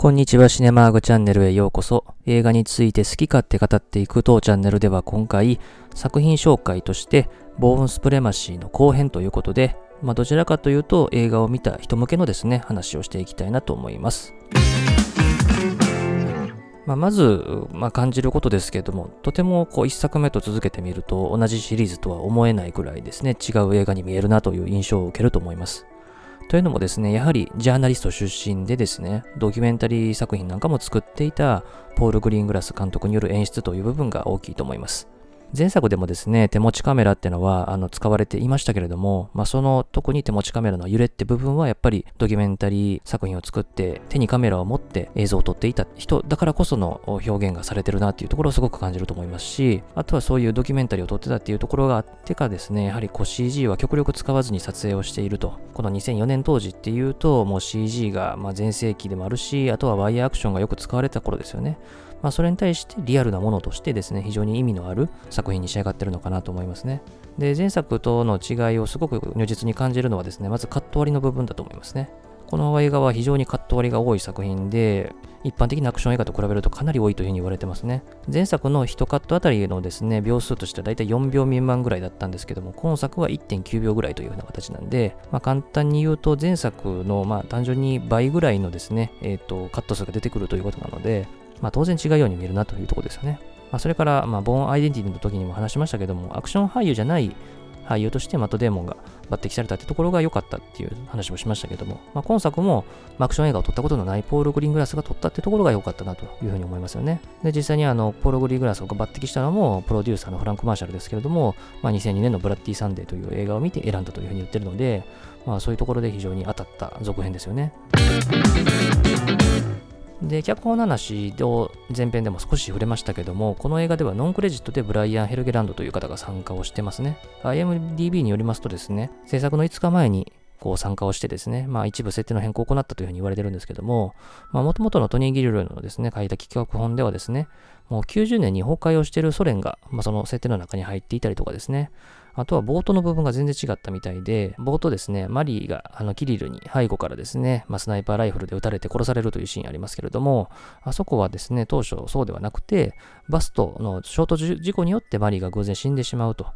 こんにちは、シネマーグチャンネルへようこそ。映画について好き勝手語っていく当チャンネルでは今回、作品紹介として、ボーンスプレマシーの後編ということで、まあ、どちらかというと映画を見た人向けのですね、話をしていきたいなと思います。まあ、まず、まあ、感じることですけれども、とてもこう1作目と続けてみると同じシリーズとは思えないくらいですね、違う映画に見えるなという印象を受けると思います。というのもですね、やはりジャーナリスト出身でですね、ドキュメンタリー作品なんかも作っていたポール・グリーングラス監督による演出という部分が大きいと思います。前作でもですね、手持ちカメラっていうのはあの使われていましたけれども、まあ、その特に手持ちカメラの揺れって部分はやっぱりドキュメンタリー作品を作って手にカメラを持って映像を撮っていた人だからこその表現がされてるなっていうところをすごく感じると思いますし、あとはそういうドキュメンタリーを撮ってたっていうところがあってかですね、やはりこう CG は極力使わずに撮影をしていると。この2004年当時っていうともう CG がま全盛期でもあるし、あとはワイヤーアクションがよく使われた頃ですよね。まあ、それに対してリアルなものとしてですね、非常に意味のある作品に仕上がってるのかなと思いますね。で、前作との違いをすごく如実に感じるのはですね、まずカット割りの部分だと思いますね。この映画は非常にカット割りが多い作品で、一般的なアクション映画と比べるとかなり多いというふうに言われてますね。前作の1カットあたりのですね、秒数としてはだいたい4秒未満ぐらいだったんですけども、今作は1.9秒ぐらいというような形なんで、まあ、簡単に言うと前作のまあ単純に倍ぐらいのですね、えっ、ー、と、カット数が出てくるということなので、まあ、当然違うように見えるなというところですよね。まあ、それから、まあ、ボーンアイデンティティの時にも話しましたけども、アクション俳優じゃない俳優としてマット・デーモンが抜擢されたってところが良かったっていう話もしましたけども、まあ、今作もアクション映画を撮ったことのないポール・グリーングラスが撮ったってところが良かったなというふうに思いますよね。で、実際にあの、ポール・グリーングラスを抜擢したのもプロデューサーのフランク・マーシャルですけれども、まあ、2002年のブラッディ・サンデーという映画を見て選んだというふうに言ってるので、まあ、そういうところで非常に当たった続編ですよね。で、脚本の話を前編でも少し触れましたけども、この映画ではノンクレジットでブライアン・ヘルゲランドという方が参加をしてますね。IMDB によりますとですね、制作の5日前にこう参加をしてですね、まあ一部設定の変更を行ったというふうに言われてるんですけども、まあ元々のトニー・ギリルのですね、書いた企画本ではですね、もう90年に崩壊をしているソ連が、まあその設定の中に入っていたりとかですね、あとは冒頭の部分が全然違ったみたいで、冒頭ですね、マリーがあのキリルに背後からですね、まあ、スナイパーライフルで撃たれて殺されるというシーンありますけれども、あそこはですね、当初そうではなくて、バストの衝突事故によってマリーが偶然死んでしまうと。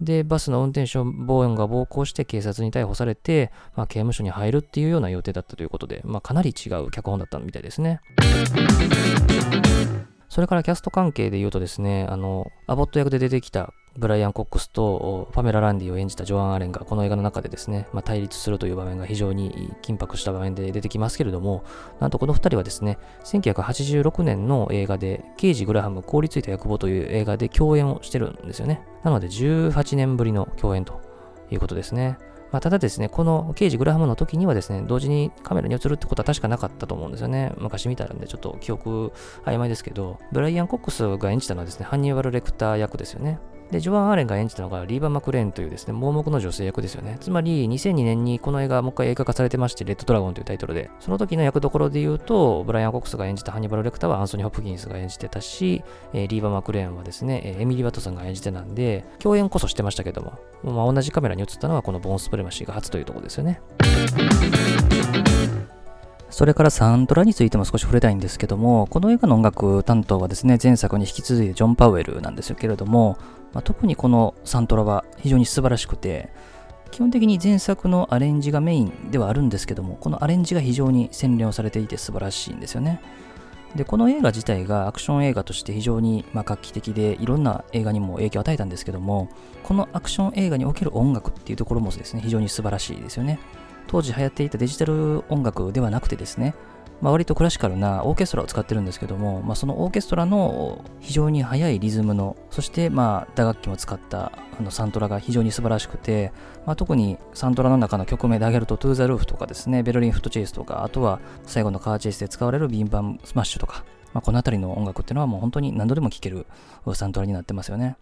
で、バスの運転手ボーンが暴行して警察に逮捕されて、まあ、刑務所に入るっていうような予定だったということで、まあ、かなり違う脚本だったみたいですね。それからキャスト関係で言うとですね、あの、アボット役で出てきたブライアン・コックスとパメラ・ランディを演じたジョアン・アレンがこの映画の中でですね、まあ、対立するという場面が非常に緊迫した場面で出てきますけれども、なんとこの2人はですね、1986年の映画で、ケイジ・グラハム凍りついた役簿という映画で共演をしてるんですよね。なので18年ぶりの共演ということですね。まあ、ただですね、この刑事グラハムの時にはですね、同時にカメラに映るってことは確かなかったと思うんですよね。昔見たらんで、ちょっと記憶曖昧ですけど、ブライアン・コックスが演じたのはですね、ハンニバル・レクター役ですよね。で、ジョアン・アーレンが演じたのがリーバ・マクレーンというですね、盲目の女性役ですよね。つまり、2002年にこの映画もう一回映画化されてまして、レッドドラゴンというタイトルで、その時の役どころで言うと、ブライアン・コックスが演じたハニバル・レクターはアンソニー・ホプキンスが演じてたし、えー、リーバ・マクレーンはですねえ、エミリー・ワトソンが演じてたんで、共演こそしてましたけども、まあ、同じカメラに映ったのはこのボーン・スプレマシーが初というところですよね。それからサントラについても少し触れたいんですけども、この映画の音楽担当はですね、前作に引き続いてジョン・パウエルなんですけれども、まあ、特にこのサントラは非常に素晴らしくて、基本的に前作のアレンジがメインではあるんですけども、このアレンジが非常に洗練をされていて素晴らしいんですよね。で、この映画自体がアクション映画として非常にま画期的でいろんな映画にも影響を与えたんですけども、このアクション映画における音楽っていうところもですね、非常に素晴らしいですよね。当時流行っていたデジタル音楽ではなくてですね、まあ、割とクラシカルなオーケストラを使ってるんですけども、まあ、そのオーケストラの非常に速いリズムの、そしてまあ打楽器も使ったあのサントラが非常に素晴らしくて、まあ、特にサントラの中の曲名で挙げると、トゥーザルーフとかですね、 Berlin Foot Chase とか、あとは最後のカーチェイスで使われる Bim Bam Smash とか、まあ、この辺りの音楽っていうのはもう本当に何度でも聴けるサントラになってますよね。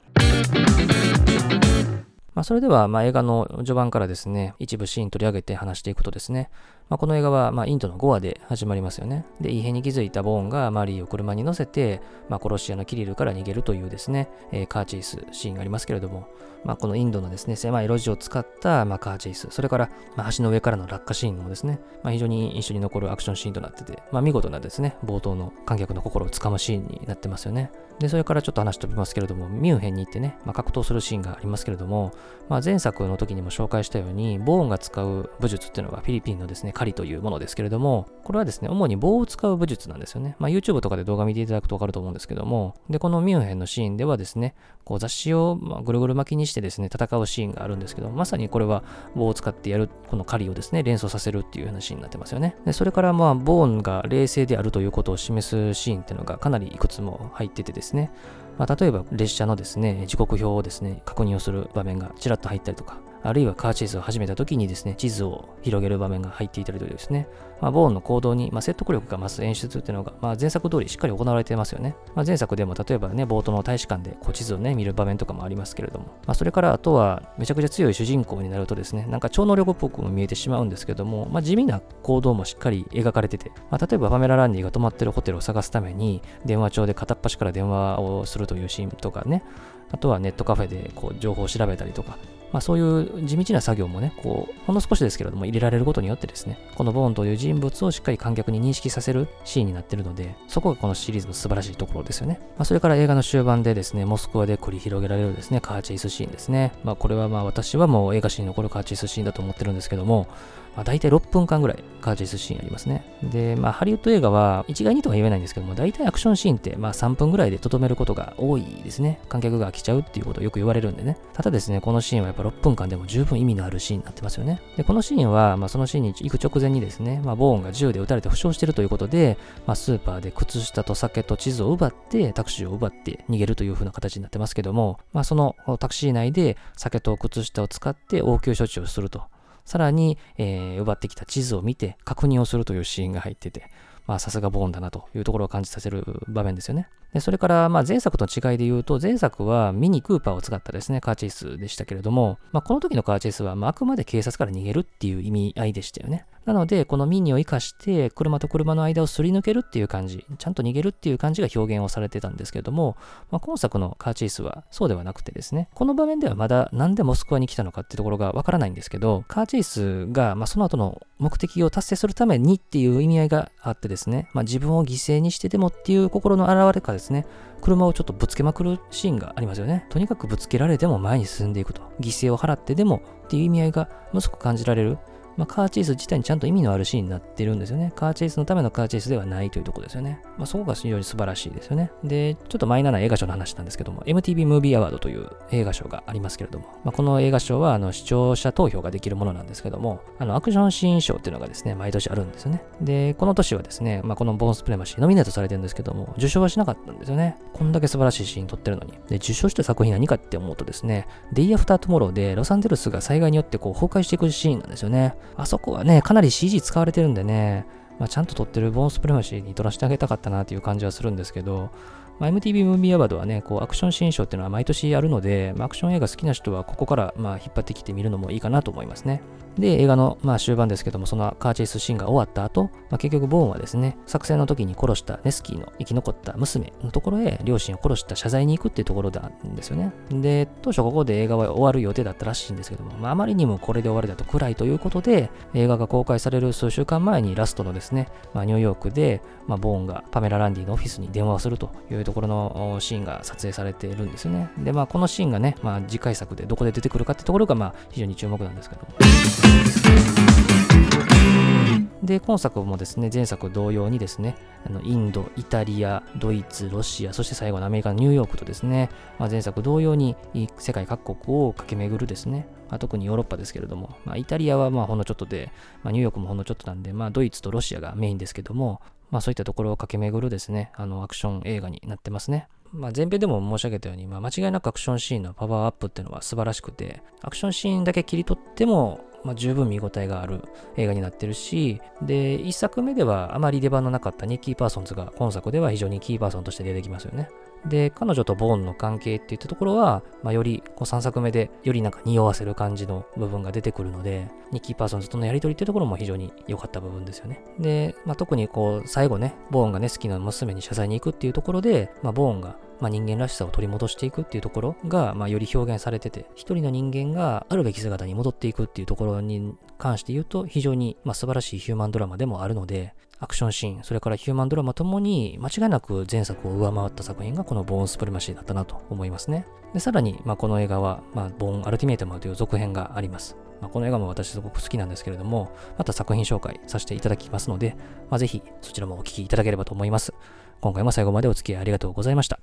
まあ、それでは、まあ、映画の序盤からですね、一部シーン取り上げて話していくとですね、まあ、この映画は、ま、インドのゴアで始まりますよね。で、異変に気づいたボーンがマリーを車に乗せて、まあ、殺し屋のキリルから逃げるというですね、えー、カーチェイスシーンがありますけれども、まあ、このインドのですね、狭い路地を使った、ま、カーチェイス、それから、まあ、橋の上からの落下シーンもですね、ま、非常に印象に残るアクションシーンとなってて、ま、見事なですね、冒頭の観客の心をつかむシーンになってますよね。で、それからちょっと話飛びますけれども、ミュンヘンに行ってね、ま、格闘するシーンがありますけれども、ま、前作の時にも紹介したように、ボーンが使う武術っていうのがフィリピンのですね、狩りというものですけれども、これはですね、主に棒を使う武術なんですよね。まあ、YouTube とかで動画見ていただくとわかると思うんですけども、で、このミュンヘンのシーンではですね、こう雑誌をぐるぐる巻きにしてですね、戦うシーンがあるんですけど、まさにこれは棒を使ってやる、この狩りをですね、連想させるっていうようなシーンになってますよね。で、それからまあ、ボーンが冷静であるということを示すシーンっていうのがかなりいくつも入っててですね、まあ、例えば列車のですね、時刻表をですね、確認をする場面がちらっと入ったりとか、あるいはカーチェイスを始めた時にですね、地図を広げる場面が入っていたりとですね、まあ、ボーンの行動に、まあ、説得力が増す演出っていうのが、まあ、前作通りしっかり行われてますよね。まあ、前作でも例えばね、冒頭の大使館でこう地図をね、見る場面とかもありますけれども、まあ、それからあとはめちゃくちゃ強い主人公になるとですね、なんか超能力っぽくも見えてしまうんですけども、まあ、地味な行動もしっかり描かれてて、まあ、例えばパメラ・ランディが泊まってるホテルを探すために、電話帳で片っ端から電話をするというシーンとかね、あとはネットカフェでこう情報を調べたりとか、まあ、そういう地道な作業もね、こう、ほんの少しですけれども入れられることによってですね、このボーンという人物をしっかり観客に認識させるシーンになってるので、そこがこのシリーズの素晴らしいところですよね。まあ、それから映画の終盤でですね、モスクワで繰り広げられるですね、カーチェイスシーンですね。まあ、これはまあ私はもう映画史に残るカーチェイスシーンだと思ってるんですけども、まあ、大体6分間ぐらいカーチェイスシーンありますね。で、まあ、ハリウッド映画は一概にとは言えないんですけども、大体アクションシーンってまあ3分ぐらいでとどめることが多いですね。観客が飽きちゃうっていうことをよく言われるんでね。ただですね、このシーンはやっぱ6分間でも十分意味のあるシーンになってますよね。で、このシーンは、まあ、そのシーンに行く直前にですね、まあ、ボーンが銃で撃たれて負傷してるということで、まあ、スーパーで靴下と酒と地図を奪って、タクシーを奪って逃げるという風な形になってますけども、まあ、そのタクシー内で酒と靴下を使って応急処置をすると。さらに、えー、奪ってきた地図を見て確認をするというシーンが入ってて、まあさすがボーンだなというところを感じさせる場面ですよね。でそれから、まあ前作との違いで言うと、前作はミニクーパーを使ったですね、カーチェイスでしたけれども、まあこの時のカーチェイスは、まあ、あくまで警察から逃げるっていう意味合いでしたよね。なので、このミニを活かして、車と車の間をすり抜けるっていう感じ、ちゃんと逃げるっていう感じが表現をされてたんですけれども、まあ、今作のカーチェイスはそうではなくてですね、この場面ではまだなんでモスクワに来たのかっていうところがわからないんですけど、カーチェイスが、まあ、その後の目的を達成するためにっていう意味合いがあってですね、まあ、自分を犠牲にしてでもっていう心の表れかですね、車をちょっとぶつけまくるシーンがありますよね。とにかくぶつけられても前に進んでいくと。犠牲を払ってでもっていう意味合いが息子感じられる。まあ、カーチェイス自体にちゃんと意味のあるシーンになってるんですよね。カーチェイスのためのカーチェイスではないというところですよね。まあ、そこが非常に素晴らしいですよね。で、ちょっとマイナーな映画賞の話なんですけども、MTV ムービーアワードという映画賞がありますけれども、まあ、この映画賞はあの視聴者投票ができるものなんですけども、あのアクションシーン賞っていうのがですね、毎年あるんですよね。で、この年はですね、まあ、このボーンスプレマシーノミネートされてるんですけども、受賞はしなかったんですよね。こんだけ素晴らしいシーン撮ってるのに。で、受賞した作品何かって思うとですね、デイアフタートモローでロサンゼルスが災害によってこう崩壊していくシーンなんですよね。あそこはね、かなり CG 使われてるんでね、まあ、ちゃんと撮ってるボーンスプレマシーに獲らせてあげたかったなっていう感じはするんですけど、まあ、MTV ムービーアワードはね、こうアクションシーン賞っていうのは毎年あるので、まあ、アクション映画好きな人はここからまあ引っ張ってきてみるのもいいかなと思いますね。で、映画のまあ終盤ですけども、そのカーチェイスシーンが終わった後、まあ、結局ボーンはですね、作戦の時に殺したネスキーの生き残った娘のところへ両親を殺した謝罪に行くっていうところなんですよね。で、当初ここで映画は終わる予定だったらしいんですけども、まあ、あまりにもこれで終わりだと暗いということで、映画が公開される数週間前にラストのですね、まあ、ニューヨークで、まあ、ボーンがパメラ・ランディのオフィスに電話をするというとところのシーンが撮影されているんですよね。で、まあ、このシーンがね、まあ、次回作でどこで出てくるかってところが、まあ、非常に注目なんですけども。で、今作もですね、前作同様にですね、あのインド、イタリア、ドイツ、ロシア、そして最後のアメリカのニューヨークとですね、まあ、前作同様に世界各国を駆け巡るですね、まあ、特にヨーロッパですけれども、まあ、イタリアはまあほんのちょっとで、まあ、ニューヨークもほんのちょっとなんで、まあ、ドイツとロシアがメインですけども、まあ、そういったところを駆け巡るですね、あのアクション映画になってますね。まあ、前編でも申し上げたように、まあ、間違いなくアクションシーンのパワーアップっていうのは素晴らしくて、アクションシーンだけ切り取っても、まあ、十分見応えがある映画になってるし、で、1作目ではあまり出番のなかったニッキー・パーソンズが今作では非常にキーパーソンとして出てきますよね。で、彼女とボーンの関係っていったところは、まあ、よりこう3作目でよりなんか匂わせる感じの部分が出てくるので、ニッキー・パーソンズとのやりとりっていうところも非常に良かった部分ですよね。で、まあ、特にこう最後ね、ボーンがね、ネスキーの娘に謝罪に行くっていうところで、まあ、ボーンがまあ、人間らしさを取り戻していくっていうところが、まあ、より表現されてて、一人の人間があるべき姿に戻っていくっていうところに関して言うと、非常に、まあ、素晴らしいヒューマンドラマでもあるので、アクションシーン、それからヒューマンドラマともに間違いなく前作を上回った作品がこのボーンスプリマシーだったなと思いますね。で、さらに、まあ、この映画は、まあ、ボーンアルティメイトマンという続編があります。まあ、この映画も私すごく好きなんですけれども、また作品紹介させていただきますので、まあ、ぜひそちらもお聴きいただければと思います。今回も最後までお付き合いありがとうございました。